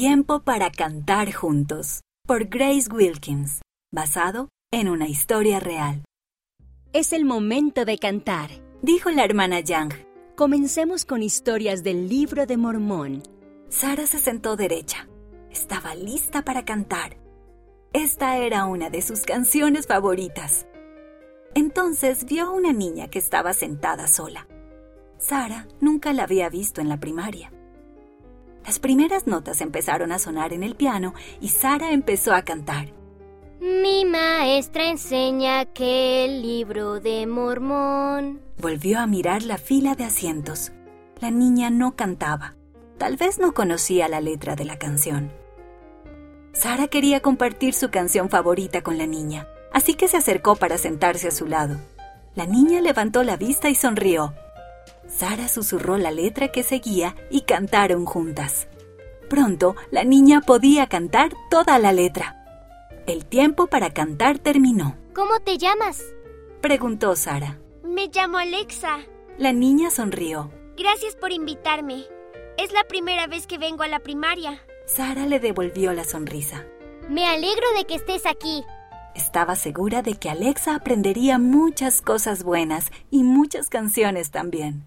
Tiempo para cantar juntos, por Grace Wilkins, basado en una historia real. Es el momento de cantar. Dijo la hermana Yang. Comencemos con historias del libro de Mormón. Sara se sentó derecha. Estaba lista para cantar. Esta era una de sus canciones favoritas. Entonces vio a una niña que estaba sentada sola. Sara nunca la había visto en la primaria. Las primeras notas empezaron a sonar en el piano y Sara empezó a cantar. Mi maestra enseña que el libro de Mormón. Volvió a mirar la fila de asientos. La niña no cantaba. Tal vez no conocía la letra de la canción. Sara quería compartir su canción favorita con la niña, así que se acercó para sentarse a su lado. La niña levantó la vista y sonrió. Sara susurró la letra que seguía y cantaron juntas. Pronto, la niña podía cantar toda la letra. El tiempo para cantar terminó. ¿Cómo te llamas? Preguntó Sara. Me llamo Alexa. La niña sonrió. Gracias por invitarme. Es la primera vez que vengo a la primaria. Sara le devolvió la sonrisa. Me alegro de que estés aquí. Estaba segura de que Alexa aprendería muchas cosas buenas y muchas canciones también.